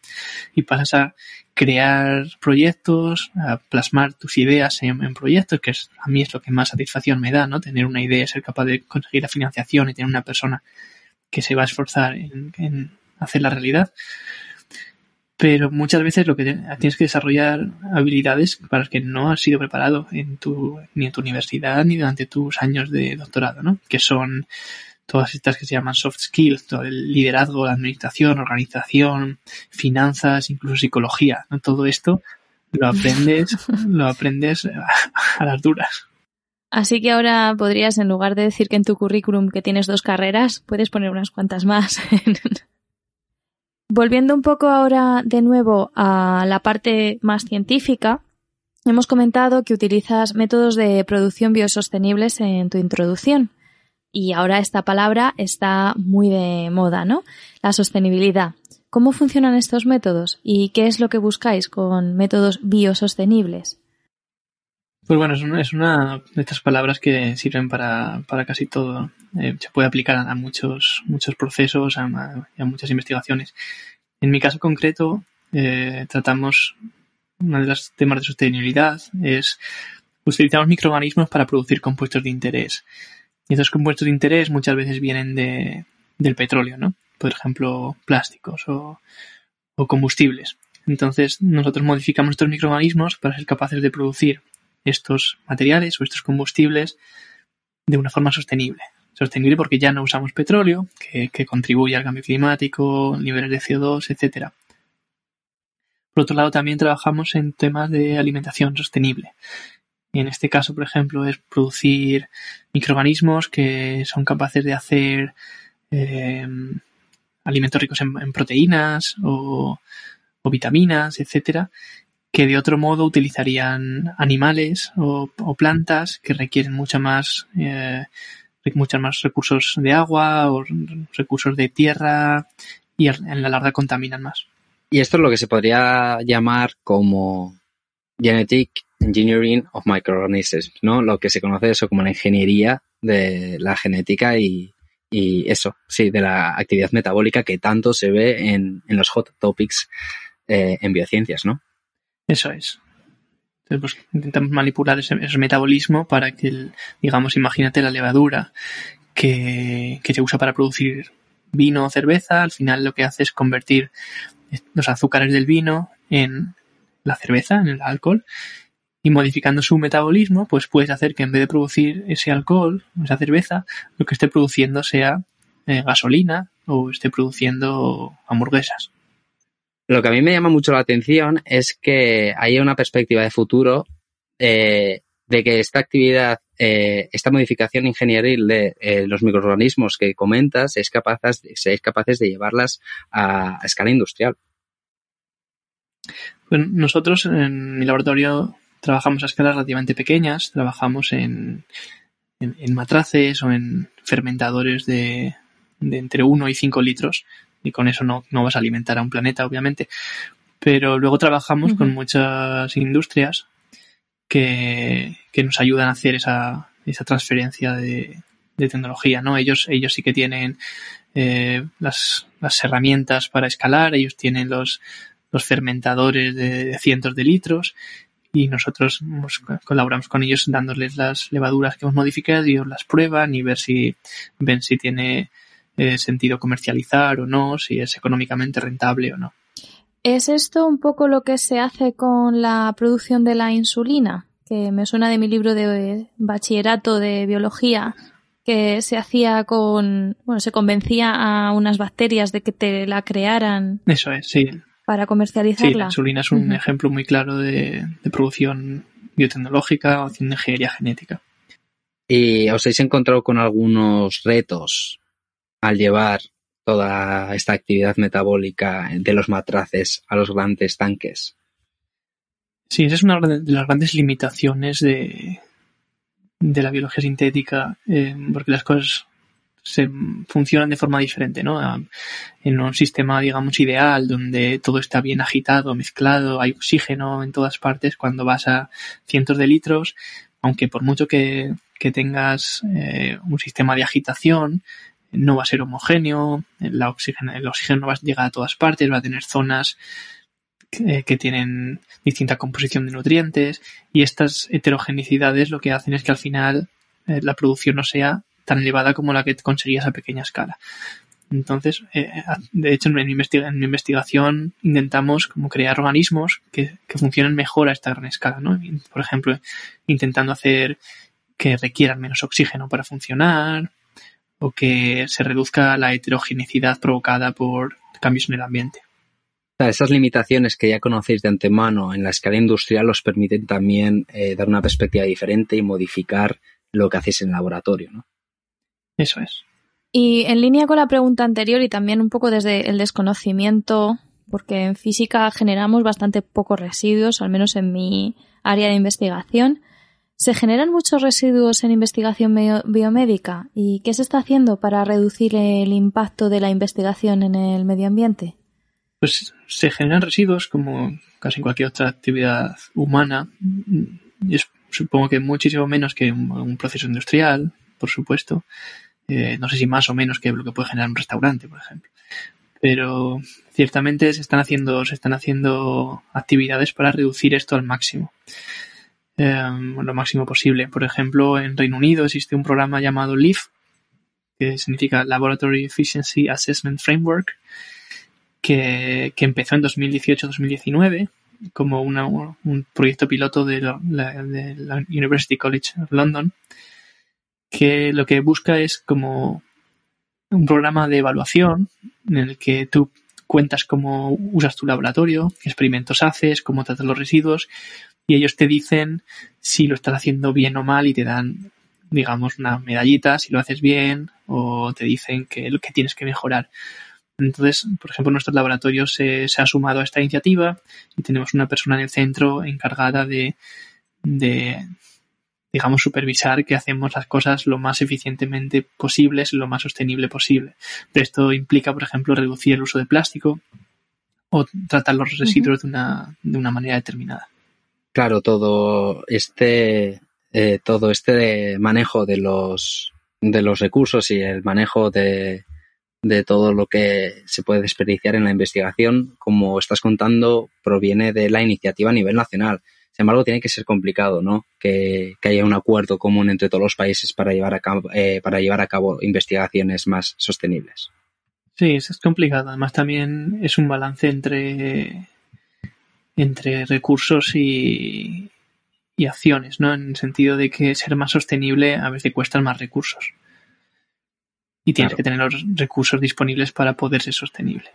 Speaker 4: y pasas a crear proyectos, a plasmar tus ideas en, proyectos, que es, a mí es lo que más satisfacción me da, ¿no? Tener una idea, ser capaz de conseguir la financiación y tener una persona que se va a esforzar en, en hacer la realidad pero muchas veces lo que tienes que desarrollar habilidades para las que no has sido preparado en tu, ni en tu universidad ni durante tus años de doctorado, ¿no? Que son todas estas que se llaman soft skills, todo el liderazgo, la administración, organización, finanzas, incluso psicología, ¿no? Todo esto lo aprendes, lo aprendes a las duras.
Speaker 2: Así que ahora podrías, en lugar de decir que en tu currículum que tienes dos carreras, puedes poner unas cuantas más. Volviendo un poco ahora de nuevo a la parte más científica, hemos comentado que utilizas métodos de producción biosostenibles en tu introducción. Y ahora esta palabra está muy de moda, ¿no? La sostenibilidad. ¿Cómo funcionan estos métodos y qué es lo que buscáis con métodos biosostenibles?
Speaker 4: Pues bueno, es una, de estas palabras que sirven para, casi todo. Eh, se puede aplicar a, muchos, muchos procesos, a, muchas investigaciones. En mi caso concreto, eh, tratamos, uno de los temas de sostenibilidad es utilizamos microorganismos para producir compuestos de interés. Y estos compuestos de interés muchas veces vienen de, del petróleo, ¿no? Por ejemplo, plásticos o combustibles. Entonces, nosotros modificamos estos microorganismos para ser capaces de producir estos materiales o estos combustibles de una forma sostenible. Sostenible porque ya no usamos petróleo, que, contribuye al cambio climático, niveles de CO2, etc. Por otro lado, también trabajamos en temas de alimentación sostenible. Y en este caso, por ejemplo, es producir microorganismos que son capaces de hacer eh, alimentos ricos en, proteínas o, o, vitaminas, etcétera, que de otro modo utilizarían animales o, plantas que requieren más, eh, muchos más recursos de agua o recursos de tierra y en la larga contaminan más.
Speaker 3: Y esto es lo que se podría llamar como Genetic Engineering of Microorganisms, ¿no? Lo que se conoce eso como la ingeniería de la genética y, eso, sí, de la actividad metabólica que tanto se ve en, los hot topics eh, en biociencias, ¿no?
Speaker 4: Eso es. Entonces, pues, intentamos manipular ese, metabolismo para que, digamos, imagínate la levadura que, se usa para producir vino o cerveza, al final lo que hace es convertir los azúcares del vino en la cerveza, en el alcohol, y modificando su metabolismo, pues puedes hacer que en vez de producir ese alcohol, esa cerveza, lo que esté produciendo sea eh, gasolina o esté produciendo hamburguesas.
Speaker 3: Lo que a mí me llama mucho la atención es que hay una perspectiva de futuro eh, de que esta actividad, eh, esta modificación ingenieril de eh, los microorganismos que comentas, es capaces, seáis capaces de llevarlas a, escala industrial.
Speaker 4: Bueno, nosotros en mi laboratorio trabajamos a escalas relativamente pequeñas, trabajamos en, en, matraces o en fermentadores de, de entre 1 y 5 litros y con eso no, no vas a alimentar a un planeta, obviamente. Pero luego trabajamos con muchas industrias que, que nos ayudan a hacer esa, esa transferencia de, de tecnología, ¿no? Ellos, ellos sí que tienen eh, las, las, herramientas para escalar, ellos tienen los, los fermentadores de, de cientos de litros y nosotros colaboramos con ellos dándoles las levaduras que hemos modificado y ellos las prueban y ver si ven si tiene eh, sentido comercializar o no, si es económicamente rentable o no.
Speaker 2: ¿Es esto un poco lo que se hace con la producción de la insulina? Que me suena de mi libro de bachillerato de biología, que se hacía con, bueno, se convencía a unas bacterias de que te la crearan.
Speaker 4: Eso es, sí.
Speaker 2: Para comercializarla.
Speaker 4: Sí, la insulina es un uh -huh. ejemplo muy claro de, de, producción biotecnológica o de ingeniería genética.
Speaker 3: ¿Y os habéis encontrado con algunos retos al llevar toda esta actividad metabólica de los matraces a los grandes tanques?
Speaker 4: Sí, esa es una de las grandes limitaciones de, de la biología sintética, eh, porque las cosas se funcionan de forma diferente, ¿no? En un sistema, digamos, ideal, donde todo está bien agitado, mezclado, hay oxígeno en todas partes, cuando vas a cientos de litros, aunque por mucho que, que tengas eh, un sistema de agitación, no va a ser homogéneo, la oxígeno, el oxígeno no va a llegar a todas partes, va a tener zonas que, que tienen distinta composición de nutrientes y estas heterogenicidades lo que hacen es que al final eh, la producción no sea tan elevada como la que conseguías a pequeña escala. Entonces, eh, de hecho, en mi, en mi, investigación intentamos como crear organismos que, que, funcionen mejor a esta gran escala, ¿no? Por ejemplo, intentando hacer que requieran menos oxígeno para funcionar o que se reduzca la heterogeneidad provocada por cambios en el ambiente.
Speaker 3: Esas limitaciones que ya conocéis de antemano en la escala industrial os permiten también eh, dar una perspectiva diferente y modificar lo que hacéis en el laboratorio, ¿no?
Speaker 4: Eso es.
Speaker 2: Y en línea con la pregunta anterior y también un poco desde el desconocimiento, porque en física generamos bastante pocos residuos, al menos en mi área de investigación. ¿Se generan muchos residuos en investigación biomédica? ¿Y qué se está haciendo para reducir el impacto de la investigación en el medio ambiente?
Speaker 4: Pues se generan residuos como casi cualquier otra actividad humana. Supongo que muchísimo menos que un, un proceso industrial, por supuesto. Eh, no sé si más o menos que lo que puede generar un restaurante, por ejemplo. Pero ciertamente se están haciendo, se están haciendo actividades para reducir esto al máximo. Eh, lo máximo posible. Por ejemplo, en Reino Unido existe un programa llamado LEAF, que significa Laboratory Efficiency Assessment Framework, que, que empezó en 2018-2019 como un proyecto piloto de la, de la University College of London que lo que busca es como un programa de evaluación en el que tú cuentas cómo usas tu laboratorio, qué experimentos haces, cómo tratas los residuos y ellos te dicen si lo estás haciendo bien o mal y te dan, digamos, una medallita si lo haces bien o te dicen que lo que tienes que mejorar. Entonces, por ejemplo, nuestro laboratorio se, se ha sumado a esta iniciativa y tenemos una persona en el centro encargada de, de, digamos, supervisar que hacemos las cosas lo más eficientemente posibles, lo más sostenible posible. Pero esto implica, por ejemplo, reducir el uso de plástico o tratar los residuos uh -huh. de, una, de una manera determinada.
Speaker 3: Claro, todo este, eh, todo este manejo de los, de los recursos y el manejo de, de todo lo que se puede desperdiciar en la investigación, como estás contando, proviene de la iniciativa a nivel nacional. Sin embargo, tiene que ser complicado, ¿no? Que, que haya un acuerdo común entre todos los países para llevar a cabo, eh, para llevar a cabo investigaciones más sostenibles.
Speaker 4: Sí, eso es complicado. Además, también es un balance entre, entre recursos y, y acciones, ¿no? En el sentido de que ser más sostenible a veces cuesta más recursos. Y tienes claro. que tener los recursos disponibles para poder ser sostenible.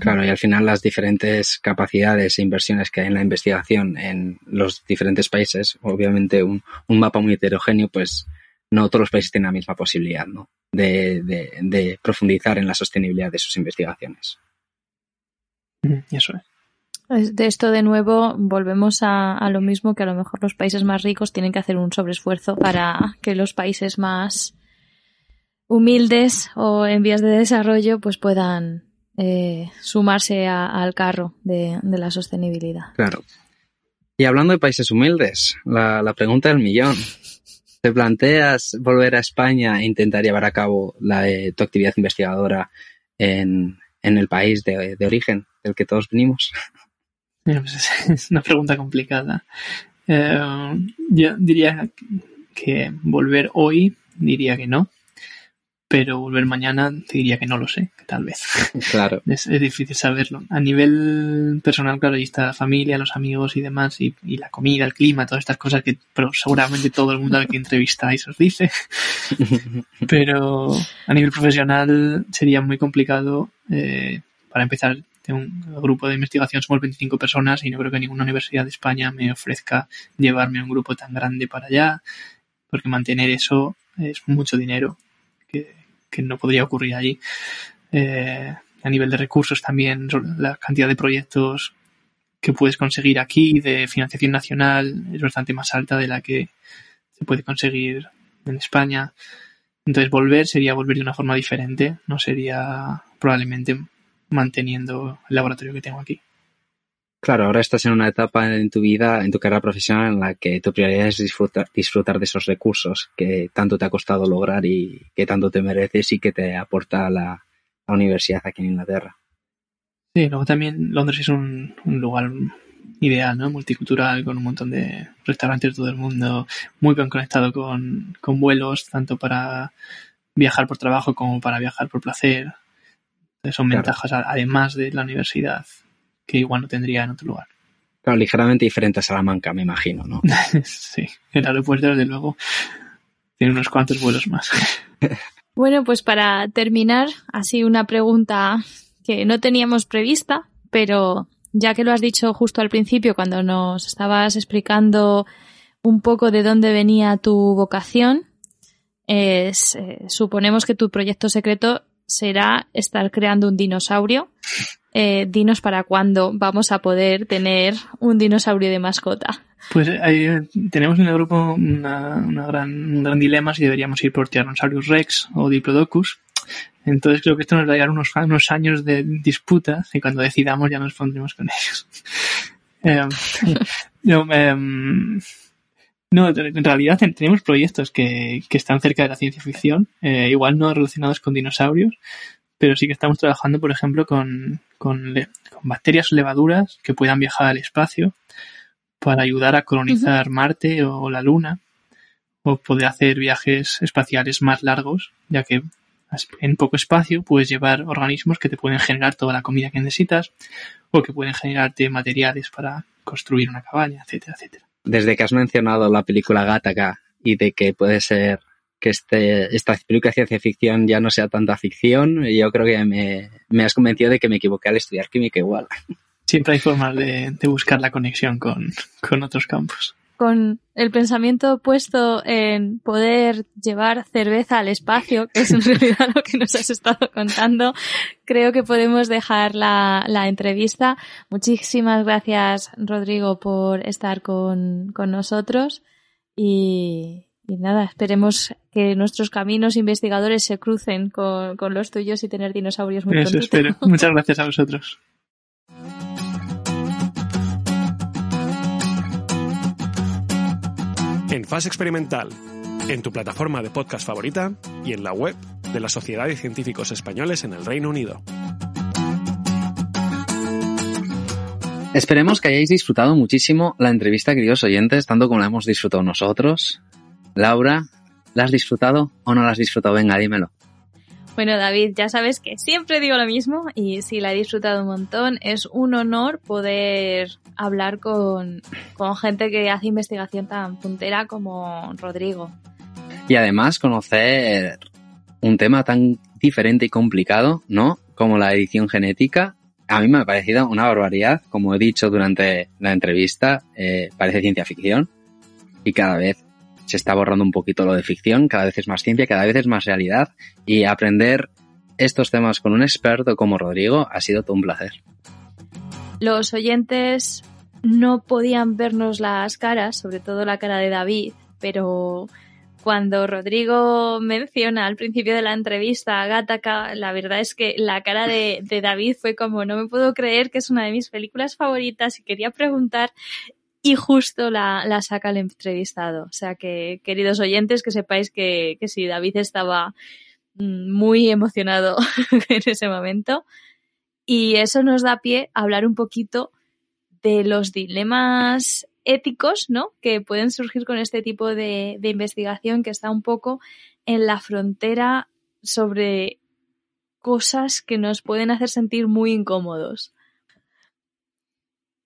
Speaker 3: Claro, y al final las diferentes capacidades e inversiones que hay en la investigación en los diferentes países, obviamente un, un mapa muy heterogéneo, pues no todos los países tienen la misma posibilidad ¿no? de, de, de profundizar en la sostenibilidad de sus investigaciones.
Speaker 4: Eso es.
Speaker 2: De esto de nuevo volvemos a, lo mismo que a lo mejor los países más ricos tienen que hacer un sobreesfuerzo para que los países más humildes o en vías de desarrollo pues puedan eh, sumarse a, al carro de, la sostenibilidad.
Speaker 3: Claro. Y hablando de países humildes, la, la pregunta del millón. ¿Te planteas volver a España e intentar llevar a cabo la tu actividad investigadora en, en el país de, de, origen del que todos venimos?
Speaker 4: Pues es una pregunta complicada. Eh, yo diría que volver hoy, diría que no pero volver mañana te diría que no lo sé, que tal vez.
Speaker 3: Claro.
Speaker 4: Es, es, difícil saberlo. A nivel personal, claro, ahí está la familia, los amigos y demás, y, y, la comida, el clima, todas estas cosas que pero seguramente todo el mundo al que entrevistáis os dice. pero a nivel profesional sería muy complicado. Eh, para empezar, tengo un grupo de investigación, somos 25 personas y no creo que ninguna universidad de España me ofrezca llevarme a un grupo tan grande para allá, porque mantener eso es mucho dinero que, que no podría ocurrir allí. Eh, a nivel de recursos también, la cantidad de proyectos que puedes conseguir aquí de financiación nacional es bastante más alta de la que se puede conseguir en España. Entonces volver sería volver de una forma diferente, no sería probablemente manteniendo el laboratorio que tengo aquí.
Speaker 3: Claro, ahora estás en una etapa en tu vida, en tu carrera profesional, en la que tu prioridad es disfrutar, disfrutar de esos recursos que tanto te ha costado lograr y que tanto te mereces y que te aporta la, la universidad aquí en Inglaterra.
Speaker 4: Sí, luego también Londres es un, un, lugar ideal, ¿no? Multicultural, con un montón de restaurantes de todo el mundo, muy bien conectado con, con vuelos, tanto para viajar por trabajo como para viajar por placer. Son claro. ventajas, además de la universidad, que igual no tendría en otro lugar.
Speaker 3: Claro, ligeramente diferente a Salamanca, me imagino, ¿no?
Speaker 4: sí, el aeropuerto, desde luego, tiene unos cuantos vuelos más.
Speaker 2: bueno, pues para terminar, así una pregunta que no teníamos prevista, pero ya que lo has dicho justo al principio, cuando nos estabas explicando un poco de dónde venía tu vocación, es, eh, suponemos que tu proyecto secreto será estar creando un dinosaurio eh, dinos para cuándo vamos a poder tener un dinosaurio de mascota.
Speaker 4: Pues ahí tenemos en el grupo una, gran, un gran dilema si deberíamos ir por Tyrannosaurus Rex o Diplodocus. Entonces creo que esto nos va a dar unos, años de disputa y cuando decidamos ya nos pondremos con ellos. eh, no, eh, no, en realidad tenemos proyectos que, que, están cerca de la ciencia ficción, eh, igual no relacionados con dinosaurios, pero sí que estamos trabajando, por ejemplo, con, con, con bacterias o levaduras que puedan viajar al espacio para ayudar a colonizar uh -huh. Marte o la Luna o poder hacer viajes espaciales más largos, ya que en poco espacio puedes llevar organismos que te pueden generar toda la comida que necesitas o que pueden generarte materiales para construir una cabaña, etcétera, etcétera.
Speaker 3: Desde que has mencionado la película Gattaca y de que puede ser que este, esta película de ciencia ficción ya no sea tanta ficción, yo creo que me, has convencido de que me equivoqué al estudiar química igual.
Speaker 4: Siempre hay formas de, buscar la conexión con, con otros campos
Speaker 2: con el pensamiento puesto en poder llevar cerveza al espacio, que es en realidad lo que nos has estado contando, creo que podemos dejar la, la entrevista. Muchísimas gracias, Rodrigo, por estar con, con nosotros y, y, nada, esperemos que nuestros caminos investigadores se crucen con, con los tuyos y tener dinosaurios muy
Speaker 4: Eso espero. Muchas gracias a vosotros.
Speaker 1: En Fase Experimental, en tu plataforma de podcast favorita y en la web de la Sociedad de Científicos Españoles en el Reino Unido.
Speaker 3: Esperemos que hayáis disfrutado muchísimo la entrevista, queridos oyentes, tanto como la hemos disfrutado nosotros. Laura, ¿la has disfrutado o no la has disfrutado? Venga, dímelo.
Speaker 2: Bueno, David, ya sabes que siempre digo lo mismo y sí la he disfrutado un montón. Es un honor poder hablar con, con gente que hace investigación tan puntera como Rodrigo.
Speaker 3: Y además conocer un tema tan diferente y complicado, ¿no? Como la edición genética. A mí me ha parecido una barbaridad. Como he dicho durante la entrevista, eh, parece ciencia ficción. Y cada vez se está borrando un poquito lo de ficción, cada vez es más ciencia, cada vez es más realidad y aprender estos temas con un experto como Rodrigo ha sido todo un placer.
Speaker 2: Los oyentes no podían vernos las caras, sobre todo la cara de David, pero cuando Rodrigo menciona al principio de la entrevista a Gattaca, la verdad es que la cara de David fue como no me puedo creer que es una de mis películas favoritas y quería preguntar y justo la, la, saca el entrevistado. O sea que, queridos oyentes, que sepáis que, que sí, David estaba mm, muy emocionado en ese momento. Y eso nos da pie a hablar un poquito de los dilemas éticos, ¿no? Que pueden surgir con este tipo de, de investigación que está un poco en la frontera sobre cosas que nos pueden hacer sentir muy incómodos.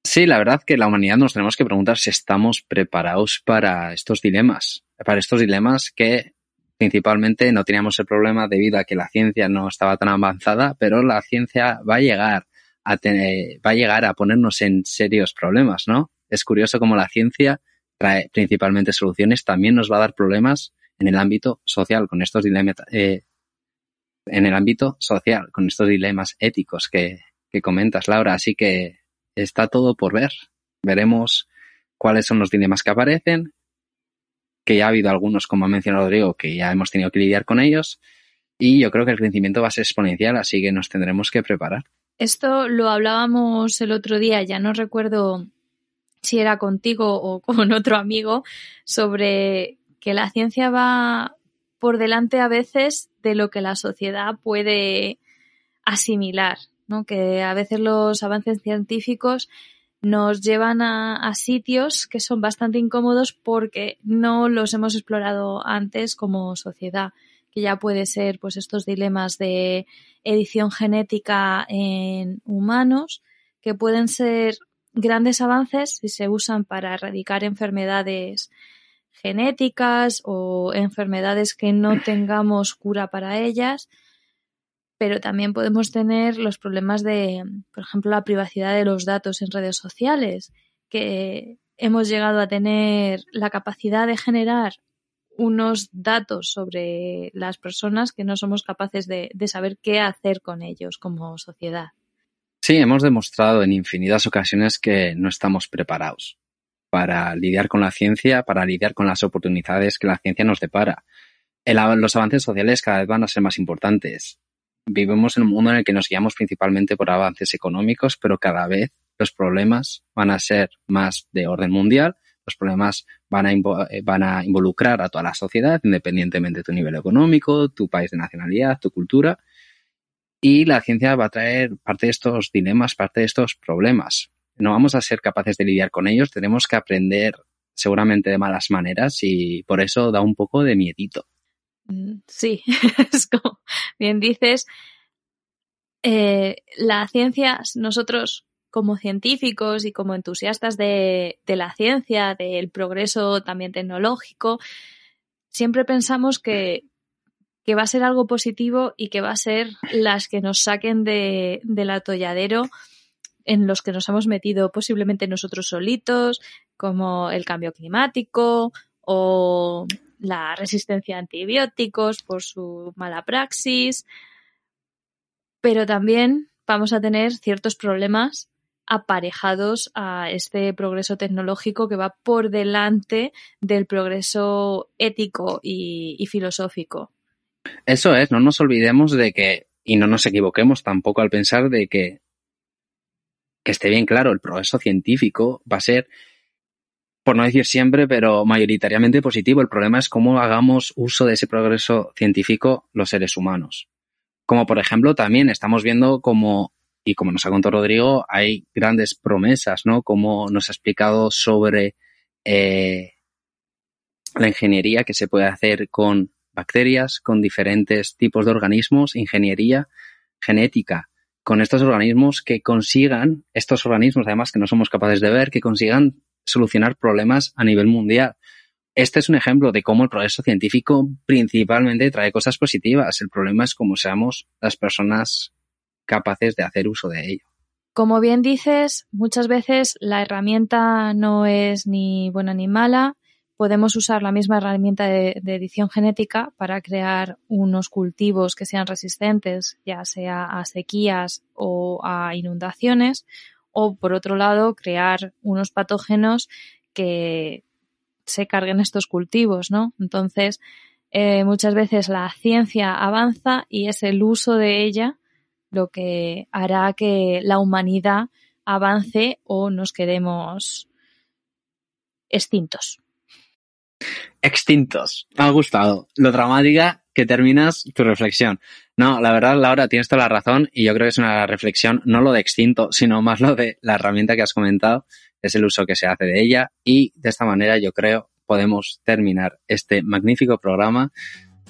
Speaker 3: Sí, la verdad que la humanidad nos tenemos que preguntar si estamos preparados para estos dilemas, para estos dilemas que principalmente no teníamos el problema debido a que la ciencia no estaba tan avanzada, pero la ciencia va a llegar a tener, va a llegar a ponernos en serios problemas, ¿no? Es curioso cómo la ciencia trae principalmente soluciones, también nos va a dar problemas en el ámbito social con estos dilemas, eh, en el ámbito social, con estos dilemas éticos que, que comentas, Laura. Así que está todo por ver. Veremos cuáles son los dilemas que aparecen, que ya ha habido algunos, como ha mencionado Rodrigo, que ya hemos tenido que lidiar con ellos. Y yo creo que el crecimiento va a ser exponencial, así que nos tendremos que preparar.
Speaker 2: Esto lo hablábamos el otro día, ya no recuerdo si era contigo o con otro amigo, sobre que la ciencia va por delante a veces de lo que la sociedad puede asimilar, ¿no? Que a veces los avances científicos nos llevan a, a, sitios que son bastante incómodos porque no los hemos explorado antes como sociedad, que ya puede ser pues estos dilemas de edición genética en humanos, que pueden ser grandes avances si se usan para erradicar enfermedades genéticas o enfermedades que no tengamos cura para ellas, pero también podemos tener los problemas de, por ejemplo, la privacidad de los datos en redes sociales, que hemos llegado a tener la capacidad de generar unos datos sobre las personas que no somos capaces de, de saber qué hacer con ellos como sociedad.
Speaker 3: Sí, hemos demostrado en infinitas ocasiones que no estamos preparados para lidiar con la ciencia, para lidiar con las oportunidades que la ciencia nos depara. El, los avances sociales cada vez van a ser más importantes. Vivimos en un mundo en el que nos guiamos principalmente por avances económicos, pero cada vez los problemas van a ser más de orden mundial, los problemas van a, eh, van a involucrar a toda la sociedad, independientemente de tu nivel económico, tu país de nacionalidad, tu cultura. Y la ciencia va a traer parte de estos dilemas, parte de estos problemas no vamos a ser capaces de lidiar con ellos, tenemos que aprender seguramente de malas maneras y por eso da un poco de miedito.
Speaker 2: Mm, sí, es como bien dices, eh, la ciencia, nosotros como científicos y como entusiastas de, la ciencia, del progreso también tecnológico, siempre pensamos que, que va a ser algo positivo y que va a ser las que nos saquen de, del atolladero en los que nos hemos metido posiblemente nosotros solitos, como el cambio climático o la resistencia a antibióticos por su mala praxis. Pero también vamos a tener ciertos problemas aparejados a este progreso tecnológico que va por delante del progreso ético y, filosófico.
Speaker 3: Eso es, no nos olvidemos de que, y no nos equivoquemos tampoco al pensar de que que esté bien claro, el progreso científico va a ser, por no decir siempre, pero mayoritariamente positivo. El problema es cómo hagamos uso de ese progreso científico los seres humanos. Como por ejemplo, también estamos viendo como, y como nos ha contado Rodrigo, hay grandes promesas, ¿no? Como nos ha explicado sobre eh, la ingeniería que se puede hacer con bacterias, con diferentes tipos de organismos, ingeniería genética con estos organismos que consigan, estos organismos además que no somos capaces de ver, que consigan solucionar problemas a nivel mundial. Este es un ejemplo de cómo el progreso científico principalmente trae cosas positivas. El problema es cómo seamos las personas capaces de hacer uso de ello.
Speaker 2: Como bien dices, muchas veces la herramienta no es ni buena ni mala, podemos usar la misma herramienta de, de, edición genética para crear unos cultivos que sean resistentes, ya sea a sequías o a inundaciones, o por otro lado, crear unos patógenos que se carguen estos cultivos, ¿no? Entonces, eh, muchas veces la ciencia avanza y es el uso de ella lo que hará que la humanidad avance o nos quedemos extintos.
Speaker 3: Extintos. Ha gustado. Lo dramática que terminas tu reflexión. No, la verdad, Laura, tienes toda la razón y yo creo que es una reflexión no lo de extinto, sino más lo de la herramienta que has comentado, es el uso que se hace de ella y de esta manera yo creo podemos terminar este magnífico programa.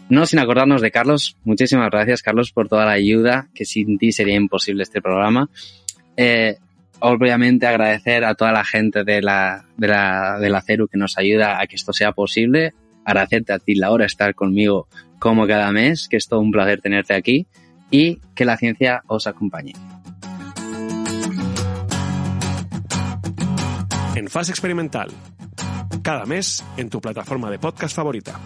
Speaker 3: No sin acordarnos de Carlos. Muchísimas gracias, Carlos, por toda la ayuda, que sin ti sería imposible este programa. Eh, obviamente agradecer a toda la gente de la, de la, de la CERU que nos ayuda a que esto sea posible. Agradecerte a ti, Laura, estar conmigo como cada mes, que es todo un placer tenerte aquí y que la ciencia os acompañe.
Speaker 1: En fase experimental, cada mes en tu plataforma de podcast favorita.